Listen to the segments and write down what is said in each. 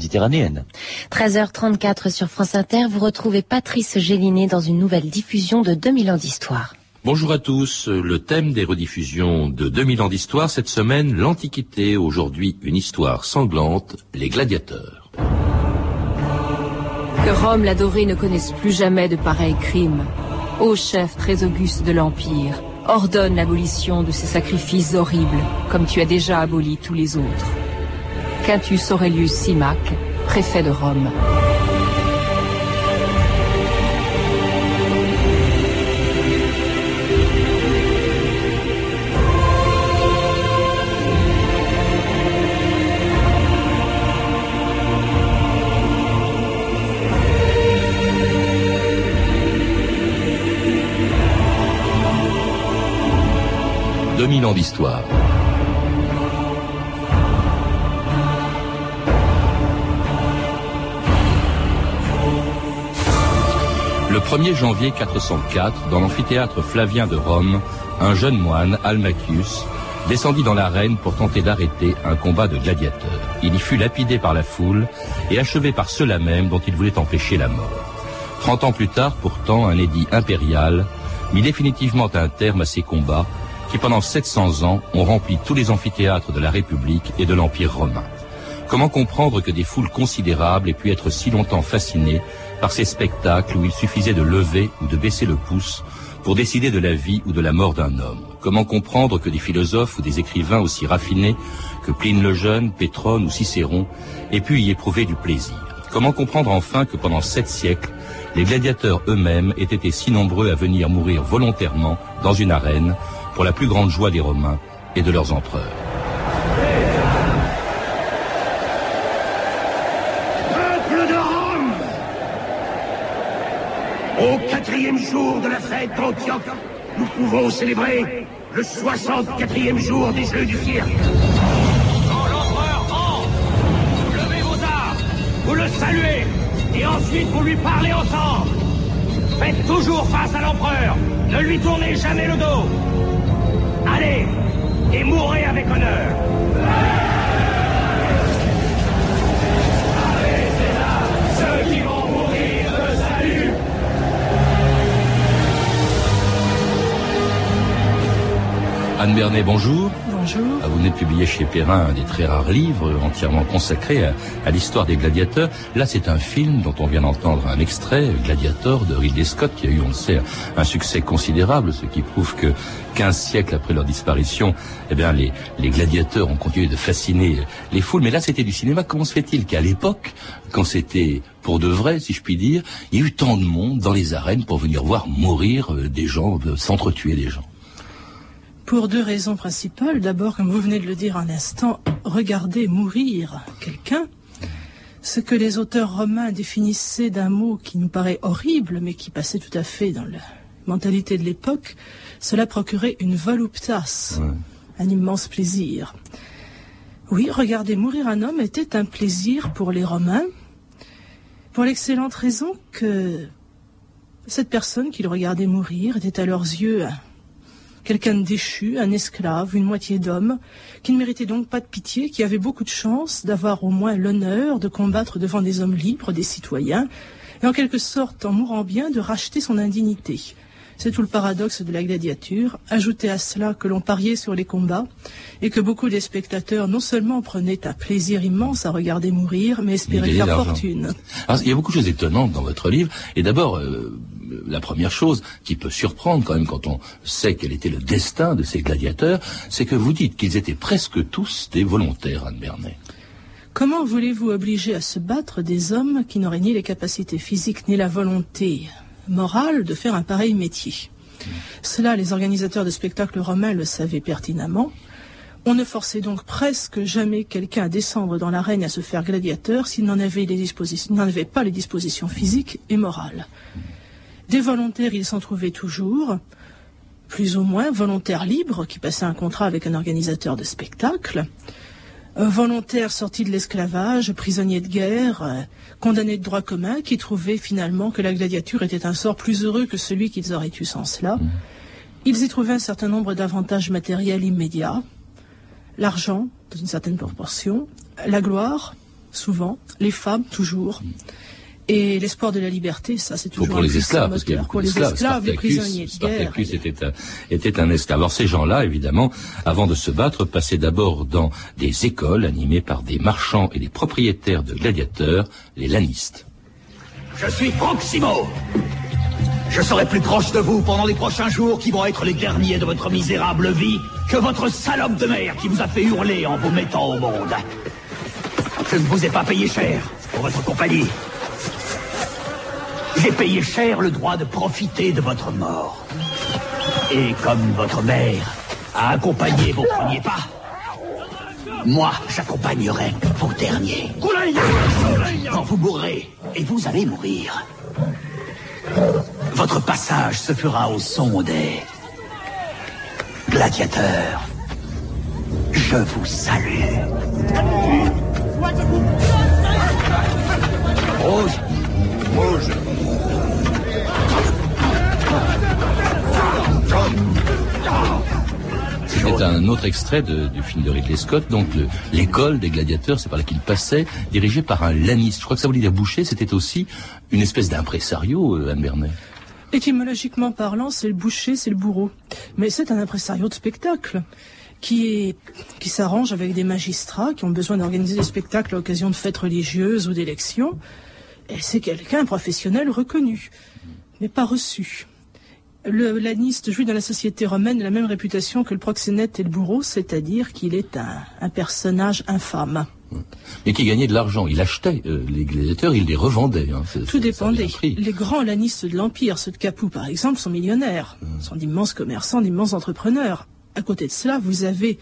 méditerranéenne. 13h34 sur France Inter, vous retrouvez Patrice Gélinet dans une nouvelle diffusion de 2000 ans d'histoire. Bonjour à tous. Le thème des rediffusions de 2000 ans d'histoire cette semaine, l'Antiquité. Aujourd'hui, une histoire sanglante, les gladiateurs. Que Rome l'adorée ne connaisse plus jamais de pareils crimes. Ô chef très auguste de l'Empire, ordonne l'abolition de ces sacrifices horribles, comme tu as déjà aboli tous les autres. Quintus Aurelius Simac, préfet de Rome. mille d'histoire. Le 1er janvier 404, dans l'amphithéâtre Flavien de Rome, un jeune moine, Almachius, descendit dans l'arène pour tenter d'arrêter un combat de gladiateurs. Il y fut lapidé par la foule et achevé par ceux-là même dont il voulait empêcher la mort. Trente ans plus tard, pourtant, un édit impérial mit définitivement un terme à ces combats qui pendant 700 ans ont rempli tous les amphithéâtres de la République et de l'Empire romain. Comment comprendre que des foules considérables aient pu être si longtemps fascinées par ces spectacles où il suffisait de lever ou de baisser le pouce pour décider de la vie ou de la mort d'un homme Comment comprendre que des philosophes ou des écrivains aussi raffinés que Pline le Jeune, Pétrone ou Cicéron aient pu y éprouver du plaisir? Comment comprendre enfin que pendant sept siècles, les gladiateurs eux-mêmes aient été si nombreux à venir mourir volontairement dans une arène pour la plus grande joie des Romains et de leurs empereurs? Peuple de Rome Au quatrième jour de la fête d'Antioche, nous pouvons célébrer le 64e jour des Jeux du Cirque. Quand l'empereur entre, vous levez vos armes, vous le saluez, et ensuite vous lui parlez ensemble. Faites toujours face à l'empereur, ne lui tournez jamais le dos. Allez et mourrez avec honneur. Anne Bernet, bonjour. Bonjour. Ah, vous venez de publier chez Perrin un des très rares livres entièrement consacrés à, à l'histoire des gladiateurs. Là, c'est un film dont on vient d'entendre un extrait, Gladiator de Ridley Scott, qui a eu, on le sait, un succès considérable, ce qui prouve que 15 siècles après leur disparition, eh bien, les, les gladiateurs ont continué de fasciner les foules. Mais là, c'était du cinéma. Comment se fait-il qu'à l'époque, quand c'était pour de vrai, si je puis dire, il y a eu tant de monde dans les arènes pour venir voir mourir euh, des gens, euh, s'entretuer des gens? Pour deux raisons principales. D'abord, comme vous venez de le dire un instant, regarder mourir quelqu'un, ce que les auteurs romains définissaient d'un mot qui nous paraît horrible, mais qui passait tout à fait dans la mentalité de l'époque, cela procurait une voluptas, un immense plaisir. Oui, regarder mourir un homme était un plaisir pour les Romains, pour l'excellente raison que cette personne qui le regardait mourir était à leurs yeux un- quelqu'un de déchu, un esclave, une moitié d'homme, qui ne méritait donc pas de pitié, qui avait beaucoup de chance d'avoir au moins l'honneur de combattre devant des hommes libres, des citoyens, et en quelque sorte, en mourant bien, de racheter son indignité. C'est tout le paradoxe de la gladiature. Ajoutez à cela que l'on pariait sur les combats et que beaucoup des spectateurs non seulement prenaient un plaisir immense à regarder mourir, mais espéraient faire fortune. Alors, il y a beaucoup de choses étonnantes dans votre livre. Et d'abord, euh, la première chose qui peut surprendre quand même quand on sait quel était le destin de ces gladiateurs, c'est que vous dites qu'ils étaient presque tous des volontaires, Anne Bernet. Comment voulez-vous obliger à se battre des hommes qui n'auraient ni les capacités physiques ni la volonté morale de faire un pareil métier? Cela, les organisateurs de spectacles romains le savaient pertinemment. On ne forçait donc presque jamais quelqu'un à descendre dans l'arène à se faire gladiateur s'il n'en avait pas les dispositions physiques et morales. Des volontaires, il s'en trouvait toujours, plus ou moins. Volontaires libres qui passaient un contrat avec un organisateur de spectacle, euh, volontaires sortis de l'esclavage, prisonniers de guerre, euh, condamnés de droit commun, qui trouvaient finalement que la gladiature était un sort plus heureux que celui qu'ils auraient eu sans cela. Ils y trouvaient un certain nombre d'avantages matériels immédiats, l'argent, dans une certaine proportion, la gloire, souvent, les femmes, toujours. Et l'espoir de la liberté, ça c'est toujours pour, les esclaves, parce qu'il y a pour les esclaves, les prisonniers de guerre. était un, était un esclave. Alors ces gens-là, évidemment, avant de se battre, passaient d'abord dans des écoles animées par des marchands et des propriétaires de gladiateurs, les lanistes. Je suis Proximo. Je serai plus proche de vous pendant les prochains jours qui vont être les derniers de votre misérable vie que votre salope de mère qui vous a fait hurler en vous mettant au monde. Je ne vous ai pas payé cher pour votre compagnie. J'ai payé cher le droit de profiter de votre mort. Et comme votre mère a accompagné vos premiers pas, moi, j'accompagnerai vos derniers. Quand vous mourrez, et vous allez mourir, votre passage se fera au son des gladiateurs. Je vous salue. Rouge Rouge C'était un autre extrait du film de Ridley Scott, donc l'école des gladiateurs, c'est par là qu'il passait, dirigé par un laniste. Je crois que ça voulait dire boucher, c'était aussi une espèce d'impresario, euh, Anne Bernet. Étymologiquement parlant, c'est le boucher, c'est le bourreau. Mais c'est un impresario de spectacle qui qui s'arrange avec des magistrats qui ont besoin d'organiser des spectacles à l'occasion de fêtes religieuses ou d'élections. Et c'est quelqu'un professionnel reconnu, mais pas reçu. Le laniste jouit dans la société romaine la même réputation que le proxénète et le bourreau, c'est-à-dire qu'il est un, personnage infâme. Mais qui gagnait de l'argent. Il achetait euh, les gladiateurs, il les revendait. Hein. Tout dépendait. Les grands lanistes de l'Empire, ceux de Capoue par exemple, sont millionnaires, mmh. sont d'immenses commerçants, d'immenses entrepreneurs. À côté de cela, vous avez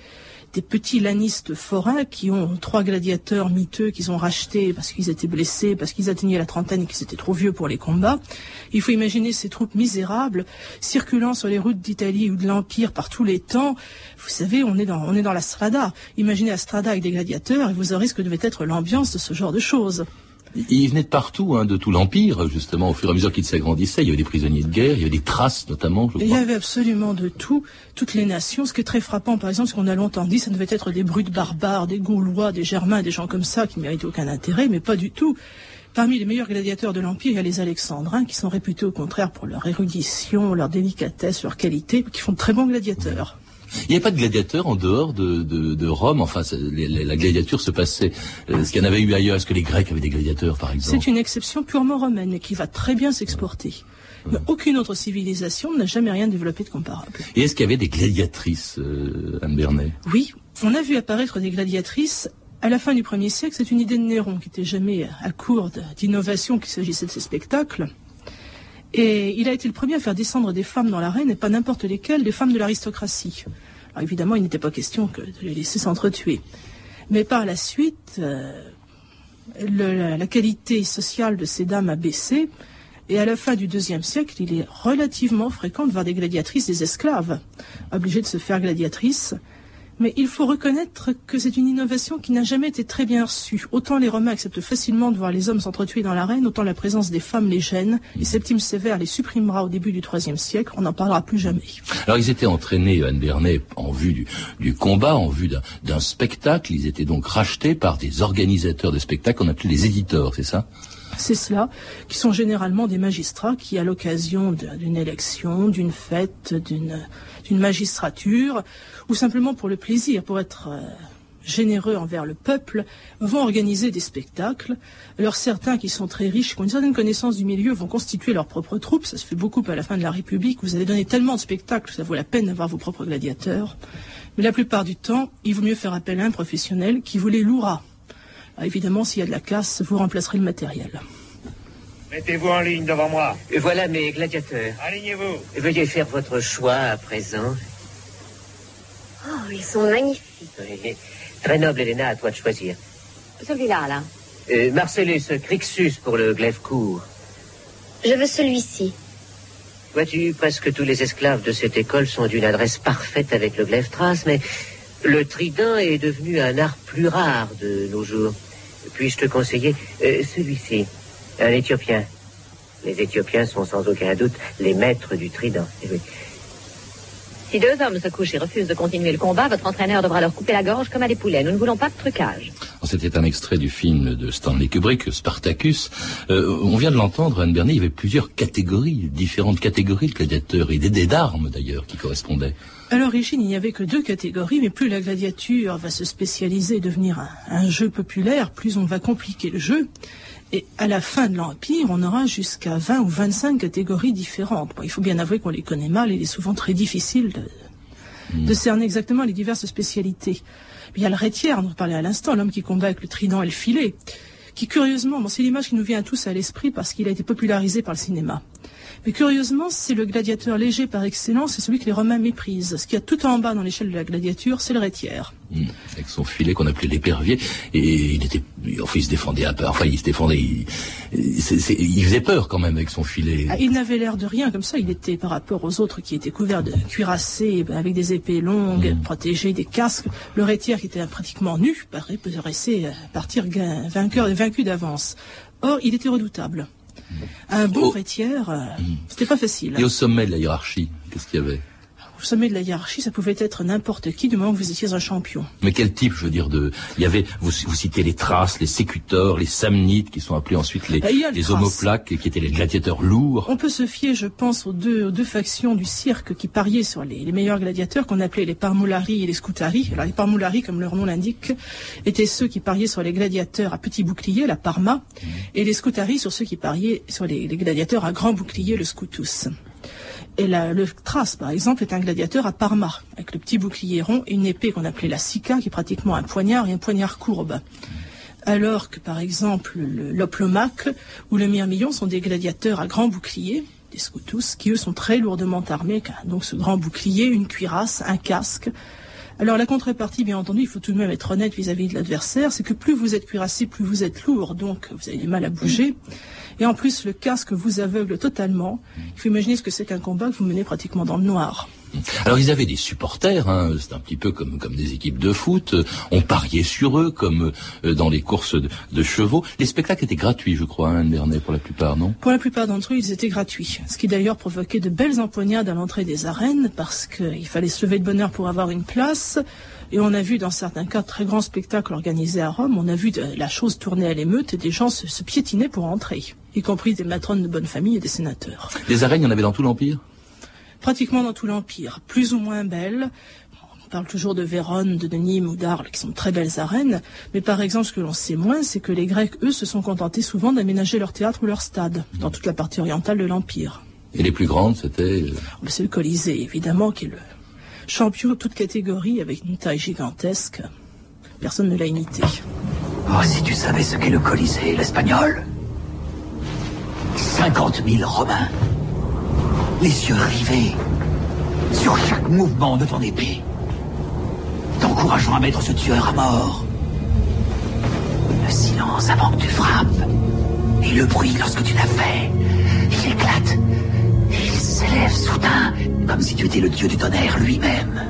des petits lanistes forains qui ont trois gladiateurs miteux qu'ils ont rachetés parce qu'ils étaient blessés, parce qu'ils atteignaient la trentaine et qu'ils étaient trop vieux pour les combats. Il faut imaginer ces troupes misérables circulant sur les routes d'Italie ou de l'Empire par tous les temps. Vous savez, on est dans, on est dans la strada. Imaginez la strada avec des gladiateurs et vous aurez ce que devait être l'ambiance de ce genre de choses. Il venait de partout, hein, de tout l'Empire, justement, au fur et à mesure qu'il s'agrandissait. Il y avait des prisonniers de guerre, il y avait des traces, notamment, Il y avait absolument de tout, toutes les nations. Ce qui est très frappant, par exemple, ce qu'on a longtemps dit, ça devait être des brutes barbares, des Gaulois, des Germains, des gens comme ça, qui méritaient aucun intérêt, mais pas du tout. Parmi les meilleurs gladiateurs de l'Empire, il y a les Alexandrins, qui sont réputés au contraire pour leur érudition, leur délicatesse, leur qualité, qui font de très bons gladiateurs. Il n'y avait pas de gladiateurs en dehors de, de, Rome. Enfin, la gladiature se passait. Euh, ce qu'il y en avait eu ailleurs, est-ce que les Grecs avaient des gladiateurs, par exemple? C'est une exception purement romaine et qui va très bien s'exporter. Mais aucune autre civilisation n'a jamais rien développé de comparable. Et est-ce qu'il y avait des gladiatrices, euh, Anne Bernet Oui, on a vu apparaître des gladiatrices à la fin du 1er siècle. C'est une idée de Néron qui n'était jamais à court d'innovation qu'il s'agissait de ces spectacles. Et il a été le premier à faire descendre des femmes dans l'arène, et pas n'importe lesquelles, des femmes de l'aristocratie. Alors évidemment, il n'était pas question que de les laisser s'entretuer. Mais par la suite, euh, la, qualité sociale de ces dames a baissé, et à la fin du deuxième siècle, il est relativement fréquent de voir des gladiatrices, des esclaves, obligées de se faire gladiatrices, mais il faut reconnaître que c'est une innovation qui n'a jamais été très bien reçue. Autant les Romains acceptent facilement de voir les hommes s'entretuer dans l'arène, autant la présence des femmes les gêne. Et Septime Sévère les supprimera au début du IIIe siècle. On n'en parlera plus jamais. Alors ils étaient entraînés, Anne Bernet, en vue du, combat, en vue d'un spectacle. Ils étaient donc rachetés par des organisateurs de spectacles qu'on appelait les éditeurs, c'est ça? C'est cela, qui sont généralement des magistrats qui, à l'occasion d'une élection, d'une fête, d'une magistrature, ou simplement pour le plaisir, pour être euh, généreux envers le peuple, vont organiser des spectacles. Alors certains qui sont très riches, qui ont une certaine connaissance du milieu, vont constituer leurs propres troupes. Ça se fait beaucoup à la fin de la République. Vous avez donné tellement de spectacles, ça vaut la peine d'avoir vos propres gladiateurs. Mais la plupart du temps, il vaut mieux faire appel à un professionnel qui vous les louera. Évidemment, s'il y a de la casse, vous remplacerez le matériel. Mettez-vous en ligne devant moi. Voilà mes gladiateurs. Alignez-vous. Veuillez faire votre choix à présent. Oh, ils sont magnifiques. Très noble, Elena, à toi de choisir. Celui-là, là. Euh, Marcellus, Crixus pour le glaive court. Je veux celui-ci. Vois-tu, presque tous les esclaves de cette école sont d'une adresse parfaite avec le glaive trace, mais le trident est devenu un art plus rare de nos jours. Puis-je te conseiller euh, celui-ci, un Éthiopien. Les Éthiopiens sont sans aucun doute les maîtres du trident. Eh. Si deux hommes se couchent et refusent de continuer le combat, votre entraîneur devra leur couper la gorge comme à des poulets. Nous ne voulons pas de trucage. C'était un extrait du film de Stanley Kubrick, Spartacus. Euh, on vient de l'entendre, Anne Bernier, il y avait plusieurs catégories, différentes catégories de gladiateurs, et des d'armes d'ailleurs qui correspondaient. À l'origine, il n'y avait que deux catégories, mais plus la gladiature va se spécialiser et devenir un, jeu populaire, plus on va compliquer le jeu. Et à la fin de l'Empire, on aura jusqu'à 20 ou 25 catégories différentes. il faut bien avouer qu'on les connaît mal et il est souvent très difficile de, de cerner exactement les diverses spécialités. Il y a le rétière, on parlait à l'instant, l'homme qui combat avec le trident et le filet, qui curieusement, bon, c'est l'image qui nous vient tous à l'esprit parce qu'il a été popularisé par le cinéma. Mais curieusement, c'est le gladiateur léger par excellence, c'est celui que les Romains méprisent. Ce qu'il y a tout en bas dans l'échelle de la gladiature, c'est le rétiaire. Mmh. avec son filet qu'on appelait l'épervier, et il était, enfin, il se défendait un peu, enfin, il se défendait, il, il faisait peur quand même avec son filet. Ah, il n'avait l'air de rien comme ça, il était par rapport aux autres qui étaient couverts de cuirassés, ben, avec des épées longues, mmh. protégés, des casques. Le rétière qui était pratiquement nu, paraissait euh, partir vainqueur, vaincu d'avance. Or, il était redoutable. Un bon rétière, euh, c'était pas facile. Et au sommet de la hiérarchie, qu'est-ce qu'il y avait? Au sommet de la hiérarchie, ça pouvait être n'importe qui du moment que vous étiez un champion. Mais quel type, je veux dire, de... Il y avait, vous, citez les Thraces, les Sécuteurs, les Samnites, qui sont appelés ensuite les, ah, les homoplaques, qui étaient les gladiateurs lourds. On peut se fier, je pense, aux deux, deux factions du cirque qui pariaient sur les, les meilleurs gladiateurs, qu'on appelait les Parmulari et les Scutari. Alors les Parmulari, comme leur nom l'indique, étaient ceux qui pariaient sur les gladiateurs à petit bouclier, la Parma, mmh. et les Scutari sur ceux qui pariaient sur les, les gladiateurs à grand bouclier, le Scutus. Et le Thrace, par exemple, est un gladiateur à Parma, avec le petit bouclier rond et une épée qu'on appelait la Sika, qui est pratiquement un poignard et un poignard courbe. Alors que, par exemple, l'Oplomaque ou le Myrmillon sont des gladiateurs à grand bouclier, des Scutus, qui eux sont très lourdement armés, donc ce grand bouclier, une cuirasse, un casque. Alors la contrepartie, bien entendu, il faut tout de même être honnête vis-à-vis -vis de l'adversaire, c'est que plus vous êtes cuirassé, plus vous êtes lourd, donc vous avez du mal à bouger. Et en plus, le casque vous aveugle totalement. Il faut imaginer ce que c'est qu'un combat que vous menez pratiquement dans le noir. Alors ils avaient des supporters, hein, c'est un petit peu comme comme des équipes de foot. On pariait sur eux comme euh, dans les courses de, chevaux. Les spectacles étaient gratuits, je crois, hein, Bernet, pour la plupart, non? Pour la plupart d'entre eux, ils étaient gratuits. Ce qui d'ailleurs provoquait de belles empoignades à l'entrée des arènes parce qu'il fallait se lever de bonne heure pour avoir une place. Et on a vu dans certains cas très grands spectacles organisés à Rome, on a vu la chose tourner à l'émeute et des gens se, se piétiner pour entrer, y compris des matrones de bonne famille et des sénateurs. Les arènes, il y en avait dans tout l'Empire? Pratiquement dans tout l'Empire, plus ou moins belles. On parle toujours de Vérone, de Nîmes ou d'Arles, qui sont très belles arènes. Mais par exemple, ce que l'on sait moins, c'est que les Grecs, eux, se sont contentés souvent d'aménager leur théâtre ou leur stade dans toute la partie orientale de l'Empire. Et les plus grandes, c'était euh, C'est le Colisée, évidemment, qui est le, champion de toute catégorie avec une taille gigantesque. Personne ne l'a imité. Oh, si tu savais ce qu'est le Colisée, l'espagnol 50 000 Romains. Les yeux rivés sur chaque mouvement de ton épée. T'encourageant à mettre ce tueur à mort. Le silence avant que tu frappes. Et le bruit lorsque tu l'as fait. Il éclate s'élève soudain, comme si tu étais le dieu du tonnerre lui-même.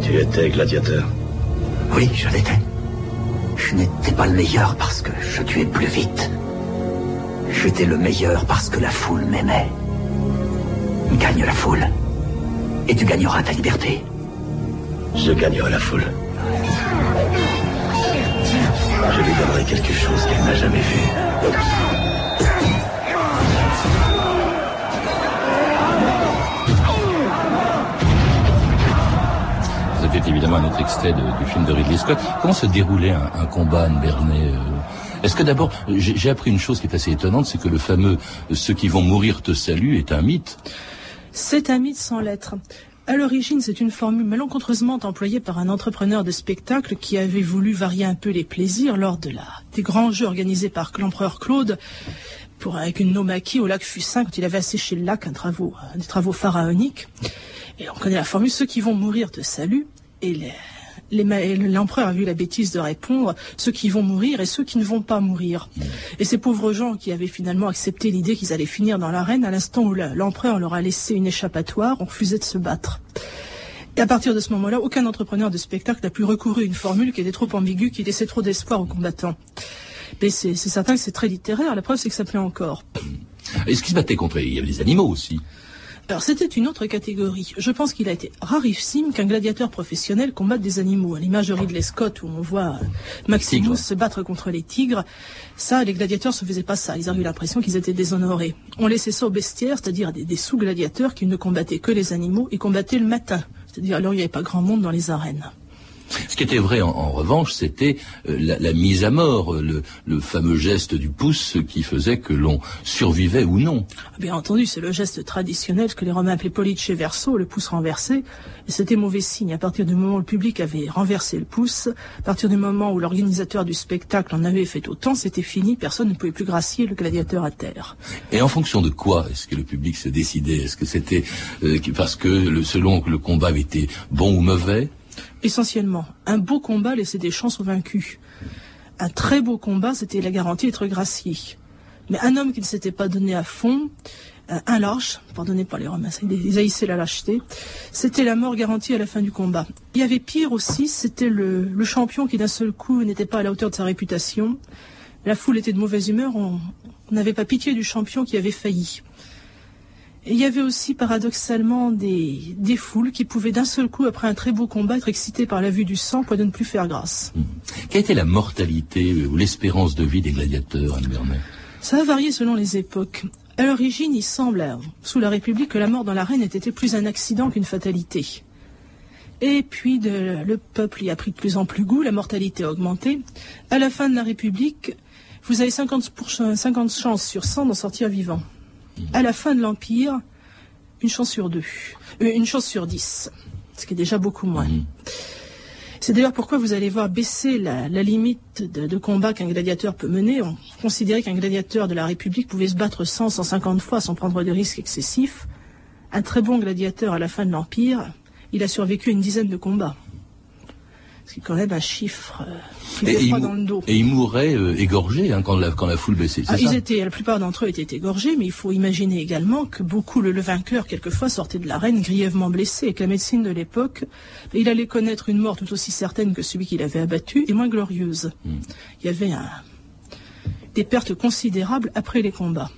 Tu étais gladiateur Oui, je l'étais. Je n'étais pas le meilleur parce que je tuais plus vite. J'étais le meilleur parce que la foule m'aimait. Gagne la foule. Et tu gagneras ta liberté. Je gagnerai la foule. Je lui donnerai quelque chose qu'elle n'a jamais vu. C'était évidemment un autre extrait du film de Ridley Scott. Comment se déroulait un, combat, Anne Bernet euh Est-ce que d'abord, j'ai appris une chose qui est assez étonnante, c'est que le fameux « ceux qui vont mourir te saluent » est un mythe C'est un mythe sans lettres. À l'origine, c'est une formule malencontreusement employée par un entrepreneur de spectacle qui avait voulu varier un peu les plaisirs lors de la, des grands jeux organisés par l'empereur Claude avec une nomachie au lac Fussin quand il avait asséché le lac, un, travaux, des travaux pharaoniques. Et on connaît la formule, ceux qui vont mourir te saluent et l'empereur a vu la bêtise de répondre ceux qui vont mourir et ceux qui ne vont pas mourir. Mm. Et ces pauvres gens qui avaient finalement accepté l'idée qu'ils allaient finir dans l'arène, à l'instant où l'empereur leur a laissé une échappatoire, ont refusé de se battre. Et à partir de ce moment-là, aucun entrepreneur de spectacle n'a pu recourir à une formule qui était trop ambiguë, qui laissait trop d'espoir aux combattants. Mais c'est certain que c'est très littéraire. La preuve, c'est que ça plaît encore. Est-ce qu'ils se battaient contre Il y avait des animaux aussi. Alors c'était une autre catégorie. Je pense qu'il a été rarissime qu'un gladiateur professionnel combatte des animaux. À l'image de Ridley Scott où on voit Maximus se battre contre les tigres, ça, les gladiateurs se faisaient pas ça. Ils avaient eu l'impression qu'ils étaient déshonorés. On laissait ça aux bestiaires, c'est-à-dire des, des sous-gladiateurs qui ne combattaient que les animaux et combattaient le matin. C'est-à-dire alors il n'y avait pas grand monde dans les arènes. Ce qui était vrai en, en revanche, c'était euh, la, la, mise à mort, le, le, fameux geste du pouce qui faisait que l'on survivait ou non. Bien entendu, c'est le geste traditionnel que les Romains appelaient pollice verso, le pouce renversé, et c'était mauvais signe. À partir du moment où le public avait renversé le pouce, à partir du moment où l'organisateur du spectacle en avait fait autant, c'était fini, personne ne pouvait plus gracier le gladiateur à terre. Et en fonction de quoi est-ce que le public se décidait Est-ce que c'était euh, parce que le, selon que le combat était bon ou mauvais? Essentiellement. Un beau combat laissait des chances aux vaincus. Un très beau combat, c'était la garantie d'être gracié. Mais un homme qui ne s'était pas donné à fond, un lâche, pardonnez pas les Romains, ils haïssaient la lâcheté, c'était la mort garantie à la fin du combat. Il y avait pire aussi, c'était le, champion qui d'un seul coup n'était pas à la hauteur de sa réputation. La foule était de mauvaise humeur, on n'avait pas pitié du champion qui avait failli. Et il y avait aussi paradoxalement des, des foules qui pouvaient d'un seul coup, après un très beau combat, être excitées par la vue du sang, quoi de ne plus faire grâce. Mmh. Quelle était la mortalité ou l'espérance de vie des gladiateurs, Anne Bernet Ça a varié selon les époques. À l'origine, il semble, sous la République, que la mort dans l'arène était plus un accident qu'une fatalité. Et puis de, le peuple y a pris de plus en plus goût, la mortalité a augmenté. À la fin de la République, vous avez 50, 50 chances sur 100 d'en sortir vivant à la fin de l'Empire, une chance sur deux, euh, une chance sur dix, ce qui est déjà beaucoup moins. Mmh. C'est d'ailleurs pourquoi vous allez voir baisser la, la limite de, de combat qu'un gladiateur peut mener. On considérait qu'un gladiateur de la République pouvait se battre 100, 150 fois sans prendre de risques excessifs. Un très bon gladiateur à la fin de l'Empire, il a survécu à une dizaine de combats. C'est quand même un chiffre euh, qui et, froid dans le dos. Et ils mouraient euh, égorgés hein, quand, la, quand la foule baissait. Ah, ils étaient, la plupart d'entre eux étaient égorgés, mais il faut imaginer également que beaucoup, le, le vainqueur, quelquefois, sortait de l'arène grièvement blessé, et que la médecine de l'époque, il allait connaître une mort tout aussi certaine que celui qu'il avait abattu, et moins glorieuse. Hmm. Il y avait un, des pertes considérables après les combats.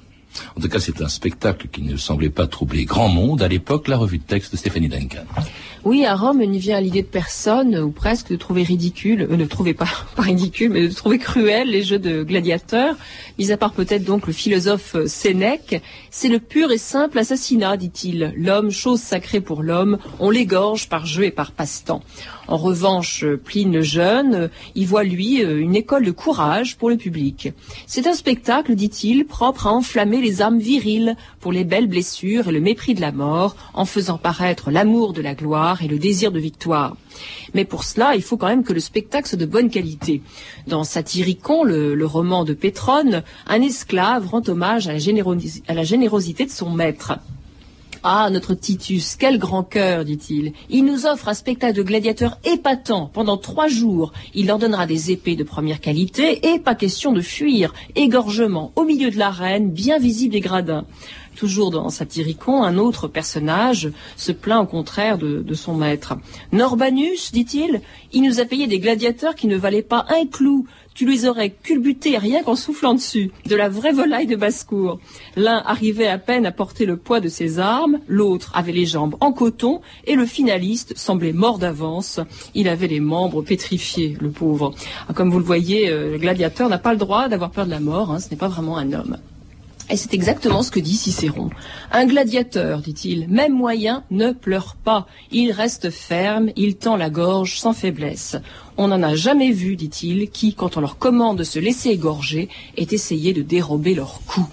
En tout cas, c'est un spectacle qui ne semblait pas troubler grand monde à l'époque, la revue de texte de Stéphanie Duncan. Oui, à Rome, il n'y vient à l'idée de personne, ou presque, de trouver ridicule, euh, ne trouver pas, ridicule, mais de trouver cruel les jeux de gladiateurs, mis à part peut-être donc le philosophe Sénèque. C'est le pur et simple assassinat, dit-il. L'homme, chose sacrée pour l'homme, on l'égorge par jeu et par passe-temps. En revanche, Pline le Jeune y voit, lui, une école de courage pour le public. C'est un spectacle, dit-il, propre à enflammer les âmes viriles pour les belles blessures et le mépris de la mort, en faisant paraître l'amour de la gloire et le désir de victoire. Mais pour cela, il faut quand même que le spectacle soit de bonne qualité. Dans Satyricon, le, roman de Pétrone, un esclave rend hommage à la générosité de son maître. Ah, notre Titus, quel grand cœur, dit-il. Il nous offre un spectacle de gladiateurs épatant pendant trois jours. Il leur donnera des épées de première qualité et pas question de fuir. Égorgement au milieu de l'arène, bien visible des gradins. Toujours dans Satyricon, un autre personnage se plaint au contraire de, de son maître. Norbanus, dit-il, il nous a payé des gladiateurs qui ne valaient pas un clou tu les aurais culbutés rien qu'en soufflant dessus, de la vraie volaille de basse-cour. L'un arrivait à peine à porter le poids de ses armes, l'autre avait les jambes en coton, et le finaliste semblait mort d'avance. Il avait les membres pétrifiés, le pauvre. Ah, comme vous le voyez, euh, le gladiateur n'a pas le droit d'avoir peur de la mort, hein, ce n'est pas vraiment un homme. Et c'est exactement ce que dit Cicéron. Un gladiateur, dit-il, même moyen, ne pleure pas. Il reste ferme, il tend la gorge sans faiblesse. On n'en a jamais vu, dit-il, qui, quand on leur commande de se laisser égorger, ait essayé de dérober leur cou.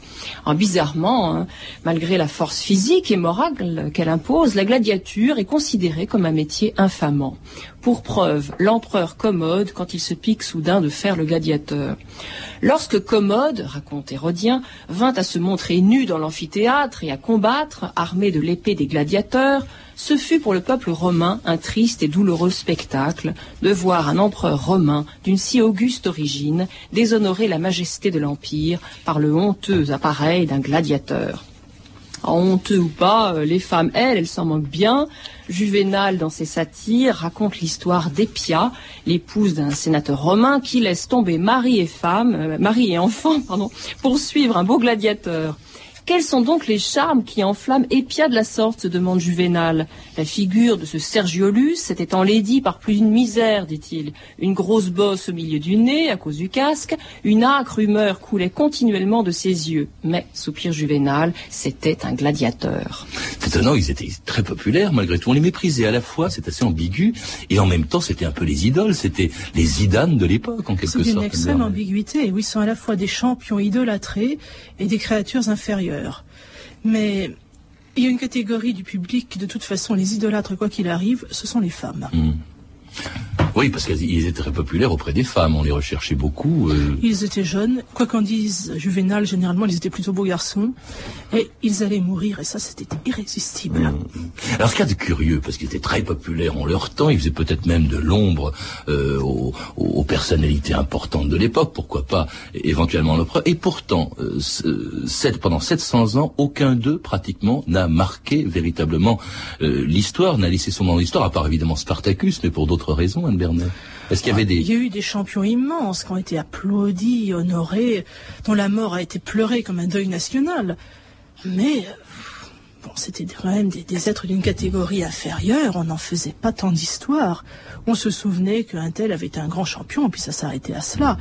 En bizarrement, hein, malgré la force physique et morale qu'elle impose, la gladiature est considérée comme un métier infamant. Pour preuve, l'empereur Commode, quand il se pique soudain de faire le gladiateur. Lorsque Commode, raconte Hérodien, vint à se montrer nu dans l'amphithéâtre et à combattre, armé de l'épée des gladiateurs, ce fut pour le peuple romain un triste et douloureux spectacle de voir un empereur romain d'une si auguste origine déshonorer la majesté de l'Empire par le honteux appareil d'un gladiateur. Honteux ou pas, euh, les femmes, elles, elles s'en moquent bien. Juvénal, dans ses satires, raconte l'histoire d'Épia, l'épouse d'un sénateur romain qui laisse tomber mari et femme, euh, mari et enfant, pardon, pour suivre un beau gladiateur. Quels sont donc les charmes qui enflamment Épia de la sorte se demande Juvénal. La figure de ce Sergiolus s'était enlaidie par plus d'une misère, dit-il. Une grosse bosse au milieu du nez, à cause du casque, une âcre humeur coulait continuellement de ses yeux. Mais, soupir Juvénal, c'était un gladiateur. C'est étonnant, ils étaient très populaires malgré tout. On les méprisait à la fois, c'est assez ambigu, et en même temps, c'était un peu les idoles, c'était les idanes de l'époque, en quelque sorte. C'est une extrême ambiguïté. Oui, ils sont à la fois des champions idolâtrés et des créatures inférieures. Mais il y a une catégorie du public, de toute façon, les idolâtres, quoi qu'il arrive, ce sont les femmes. Hmm. Oui, parce qu'ils étaient très populaires auprès des femmes, on les recherchait beaucoup. Euh. Ils étaient jeunes, quoi qu'en dise Juvénal, généralement ils étaient plutôt beaux garçons, et ils allaient mourir, et ça c'était irrésistible. Mmh. Alors ce qu'il y a de curieux, parce qu'ils étaient très populaires en leur temps, ils faisaient peut-être même de l'ombre euh, aux, aux, personnalités importantes de l'époque, pourquoi pas éventuellement l'empereur, et pourtant, euh, pendant 700 ans, aucun d'eux pratiquement n'a marqué véritablement euh, l'histoire, n'a laissé son nom dans l'histoire, à part évidemment Spartacus, mais pour d'autres raisons, Anne est-ce qu'il y avait des... Il y a eu des champions immenses qui ont été applaudis, honorés, dont la mort a été pleurée comme un deuil national. Mais bon, c'était quand même des, êtres d'une catégorie inférieure, on n'en faisait pas tant d'histoire. On se souvenait qu'un tel avait été un grand champion, et puis ça s'arrêtait à cela.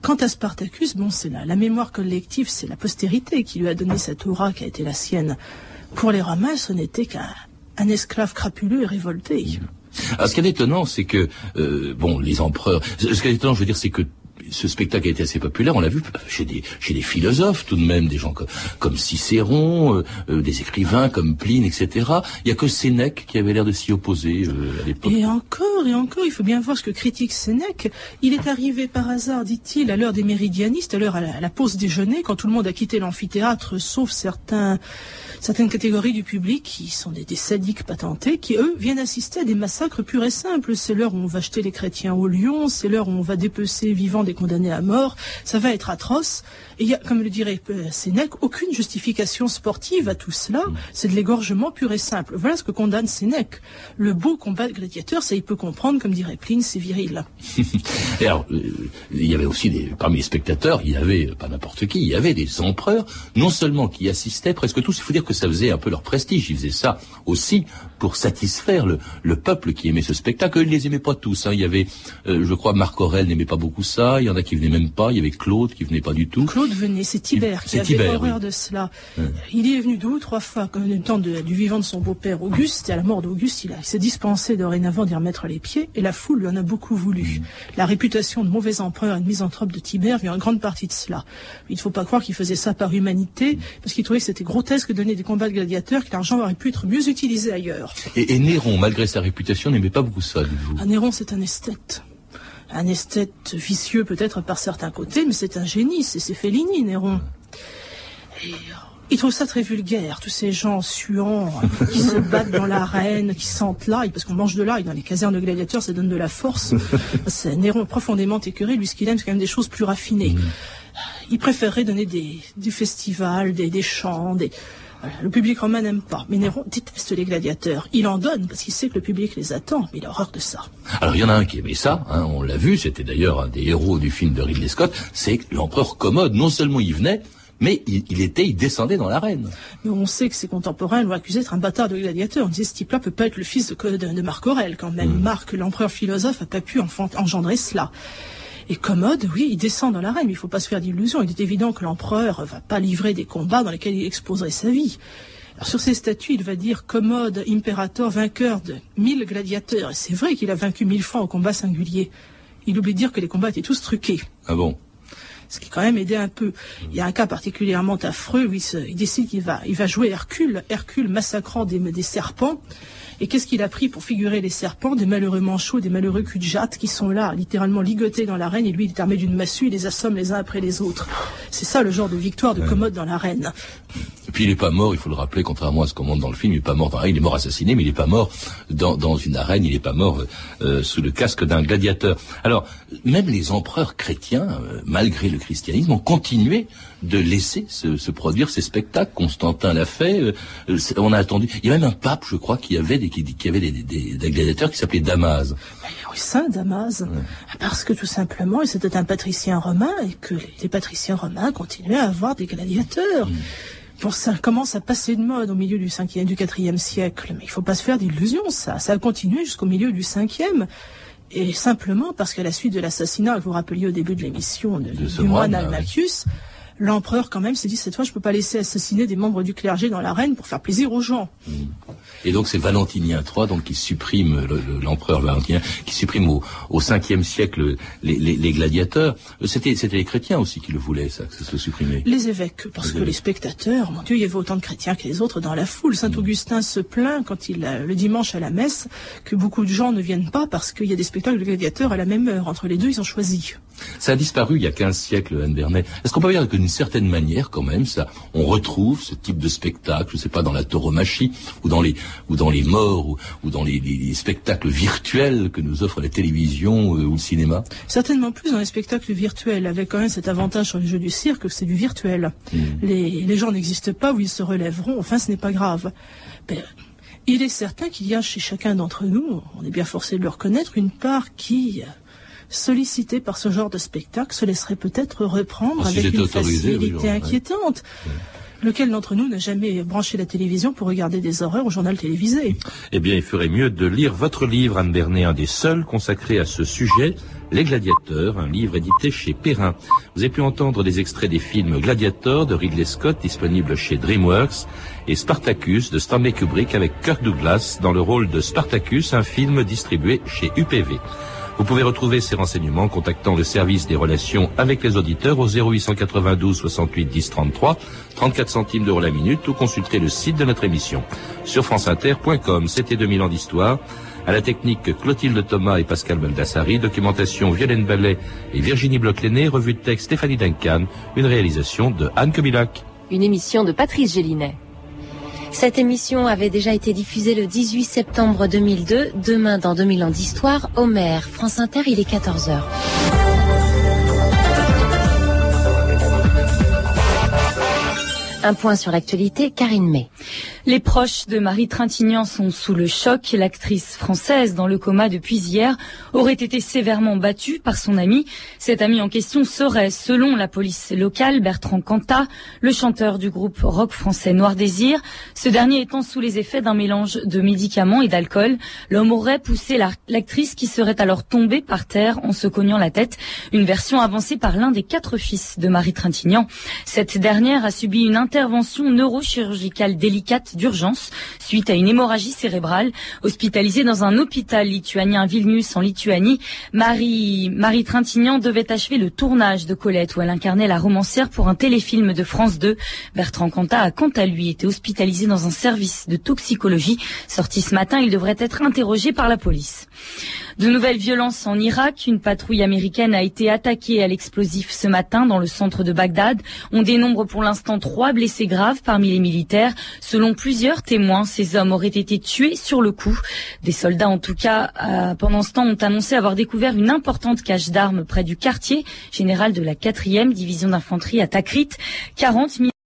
Quant à Spartacus, bon, c'est la, la mémoire collective, c'est la postérité qui lui a donné cette aura qui a été la sienne. Pour les Romains, ce n'était qu'un esclave crapuleux et révolté. Alors, ce qui est étonnant, c'est que, euh, bon, les empereurs... Ce qui est étonnant, je veux dire, c'est que ce spectacle a été assez populaire, on l'a vu chez des, chez des philosophes tout de même, des gens comme, comme Cicéron, euh, euh, des écrivains comme Pline, etc. Il n'y a que Sénèque qui avait l'air de s'y opposer à l'époque. Et encore, et encore, il faut bien voir ce que critique Sénèque. Il est arrivé par hasard, dit-il, à l'heure des méridianistes, à l'heure à, la pause déjeuner, quand tout le monde a quitté l'amphithéâtre, sauf certains certaines catégories du public qui sont des, sadiques patentés, qui eux viennent assister à des massacres purs et simples. C'est l'heure où on va jeter les chrétiens au lion, c'est l'heure où on va dépecer vivants des condamnés à mort. Ça va être atroce. Et il y a, comme le dirait euh, Sénèque, aucune justification sportive à tout cela. C'est de l'égorgement pur et simple. Voilà ce que condamne Sénèque. Le beau combat de gladiateur, ça il peut comprendre, comme dirait Pline, c'est viril. et alors, euh, il y avait aussi des, parmi les spectateurs, il y avait pas n'importe qui, il y avait des empereurs, non seulement qui assistaient, presque tous. Il faut dire que ça faisait un peu leur prestige. Ils faisaient ça aussi pour satisfaire le, peuple qui aimait ce spectacle. Ils ne les aimaient pas tous. Hein. Il y avait, euh, je crois, Marc Aurel n'aimait pas beaucoup ça. Il y en a qui venaient même pas. Il y avait Claude qui venait pas du tout. Claude venait. C'est Tibère qui avait horreur de cela. Il y est venu deux ou trois fois, comme le temps du vivant de son beau-père Auguste. Et à la mort d'Auguste, il, s'est dispensé dorénavant d'y remettre les pieds. Et la foule lui en a beaucoup voulu. Mm. La réputation de mauvais empereur et de misanthrope de Tibère vient en grande partie de cela. Il ne faut pas croire qu'il faisait ça par humanité, parce qu'il trouvait que c'était grotesque de donner des combats de gladiateurs, que l'argent aurait pu être mieux utilisé ailleurs. Et, Néron, malgré sa réputation, n'aimait pas beaucoup ça, dites-vous ah, Néron, c'est un esthète. Un esthète vicieux peut-être par certains côtés, mais c'est un génie, c'est Fellini, Néron. Et il trouve ça très vulgaire, tous ces gens suants qui se battent dans l'arène, qui sentent l'ail, parce qu'on mange de l'ail dans les casernes de gladiateurs, ça donne de la force. C'est Néron profondément écœuré, lui ce qu'il aime, c'est quand même des choses plus raffinées. Mm. Il préférerait donner des, festivals, des, des chants, des, le public romain n'aime pas, mais Néron déteste les gladiateurs. Il en donne parce qu'il sait que le public les attend, mais il a horreur de ça. Alors il y en a un qui aimait ça, hein, on l'a vu, c'était d'ailleurs un des héros du film de Ridley Scott, c'est l'empereur Commode. Non seulement il venait, mais il, était, il descendait dans l'arène. Mais on sait que ses contemporains l'ont accusé d'être un bâtard de gladiateur. On disait ce type-là peut pas être le fils de, de, Marc Aurèle, quand même. Hmm. Marc, l'empereur philosophe, a pas pu engendrer cela. Et Commode, oui, il descend dans l'arène, mais il faut pas se faire d'illusions. Il est évident que l'empereur va pas livrer des combats dans lesquels il exposerait sa vie. Alors, sur ses statuts, il va dire Commode, impérator, vainqueur de mille gladiateurs. Et c'est vrai qu'il a vaincu mille fois au combat singulier. Il oublie de dire que les combats étaient tous truqués. Ah bon? Ce qui quand même aidé un peu. Il y a un cas particulièrement affreux où il, décide qu'il va, il va jouer Hercule, Hercule massacrant des, des serpents. Et qu'est-ce qu'il a pris pour figurer les serpents Des malheureux manchots, des malheureux cul de jatte qui sont là, littéralement ligotés dans l'arène, et lui, il est armé d'une massue, il les assomme les uns après les autres. C'est ça le genre de victoire de Commode dans l'arène. Et puis il n'est pas mort, il faut le rappeler, contrairement à ce qu'on montre dans le film, il n'est pas mort dans il est mort assassiné, mais il n'est pas mort dans, dans, une arène, il n'est pas mort euh, sous le casque d'un gladiateur. Alors, même les empereurs chrétiens, euh, malgré le christianisme, ont continué de laisser se, produire ces spectacles. Constantin l'a fait. Euh, on a attendu. Il y a même un pape, je crois, qui avait des, qui, avait des, gladiateurs qui s'appelaient Damas. Oui, Saint Damas. Parce que tout simplement, c'était un patricien romain et que les, patriciens romains continuaient à avoir des gladiateurs. Mm. Bon, ça commence à passer de mode au milieu du 5e, du 4e siècle, mais il faut pas se faire d'illusions, ça. Ça a continué jusqu'au milieu du 5e. Et simplement parce qu'à la suite de l'assassinat, que vous rappeliez au début de l'émission, du moine moine, Almachius, l'empereur quand même s'est dit cette fois je peux pas laisser assassiner des membres du clergé dans l'arène pour faire plaisir aux gens. Et donc c'est Valentinien III donc qui supprime le- le- l'empereur Valentinien qui supprime au, au 5e siècle les, les- les gladiateurs. Euh, C'était c'était les chrétiens aussi qui le voulaient ça, que ça se supprimait. Les évêques, parce Les que évêques. les spectateurs, mon Dieu, il y avait autant de chrétiens que les autres dans la foule. Saint Augustin se plaint quand il euh, le dimanche à la messe que beaucoup de gens ne viennent pas parce qu'il y a des spectacles de gladiateurs à la même heure. Entre les deux, ils ont choisi. Ça a disparu il y a 15 siècles, Anne Bernet. Est-ce qu'on peut dire que d'une certaine manière, quand même, ça, on retrouve ce type de spectacle, je sais pas, dans la tauromachie, ou dans les, ou dans les morts, ou, ou dans les, les- les spectacles virtuels que nous offre la télévision euh, ou le cinéma? Certainement plus dans les spectacles virtuels, avec quand même cet avantage sur les jeux du cirque que c'est du virtuel. Les, les gens n'existent pas ou ils se relèveront, enfin ce n'est pas grave. Ben, il est certain qu'il y a chez chacun d'entre nous, on est bien forcé de le reconnaître, une part qui, sollicitée par ce genre de spectacle, se laisserait peut-être reprendre Ah, si avec une oui, facilité inquiétante. Lequel d'entre nous n'a jamais branché la télévision pour regarder des horreurs au journal télévisé Eh bien, il ferait mieux de lire votre livre, Anne Bernet, un des seuls consacré à ce sujet, Les Gladiateurs, un livre édité chez Perrin. Vous avez pu entendre des extraits des films Gladiator de Ridley Scott, disponible chez DreamWorks, et Spartacus de Stanley Kubrick avec Kirk Douglas dans le rôle de Spartacus, un film distribué chez UPV. Vous pouvez retrouver ces renseignements en contactant le service des relations avec les auditeurs au 0892 68 10 33, 34 centimes d'euros la minute ou consulter le site de notre émission. Sur franceinter.com, c'était 2000 ans d'histoire. À la technique, Clotilde Thomas et Pascal Baldassari, documentation Violaine Ballet et Virginie Bloch-Léné, revue de texte Stéphanie Duncan, une réalisation de Anne Kobilac. Une émission de Patrice Gélinet. Cette émission avait déjà été diffusée le 18 septembre 2002. Demain, dans 2000 ans d'histoire, Homer, France Inter, il est 14h. Un point sur l'actualité, Karine May. Les proches de Marie Trintignant sont sous le choc. L'actrice française, dans le coma depuis hier, aurait été sévèrement battue par son ami. Cet ami en question serait, selon la police locale, Bertrand Cantat, le chanteur du groupe rock français Noir Désir. Ce dernier étant sous les effets d'un mélange de médicaments et d'alcool. L'homme aurait poussé la- l'actrice qui serait alors tombée par terre en se cognant la tête. Une version avancée par l'un des quatre fils de Marie Trintignant. Cette dernière a subi une intervention neurochirurgicale délicate d'urgence suite à une hémorragie cérébrale. Hospitalisée dans un hôpital lituanien Vilnius en Lituanie, Marie, Marie Trintignant devait achever le tournage de Colette où elle incarnait la romancière pour un téléfilm de France 2. Bertrand Cantat a quant à lui été hospitalisé dans un service de toxicologie. Sorti ce matin, il devrait être interrogé par la police. De nouvelles violences en Irak. Une patrouille américaine a été attaquée à l'explosif ce matin dans le centre de Bagdad. On dénombre pour l'instant trois blessés graves parmi les militaires. Selon plusieurs témoins, ces hommes auraient été tués sur le coup. Des soldats, en tout cas, euh, pendant ce temps, ont annoncé avoir découvert une importante cache d'armes près du quartier général de la 4e division d'infanterie à Takrit. 40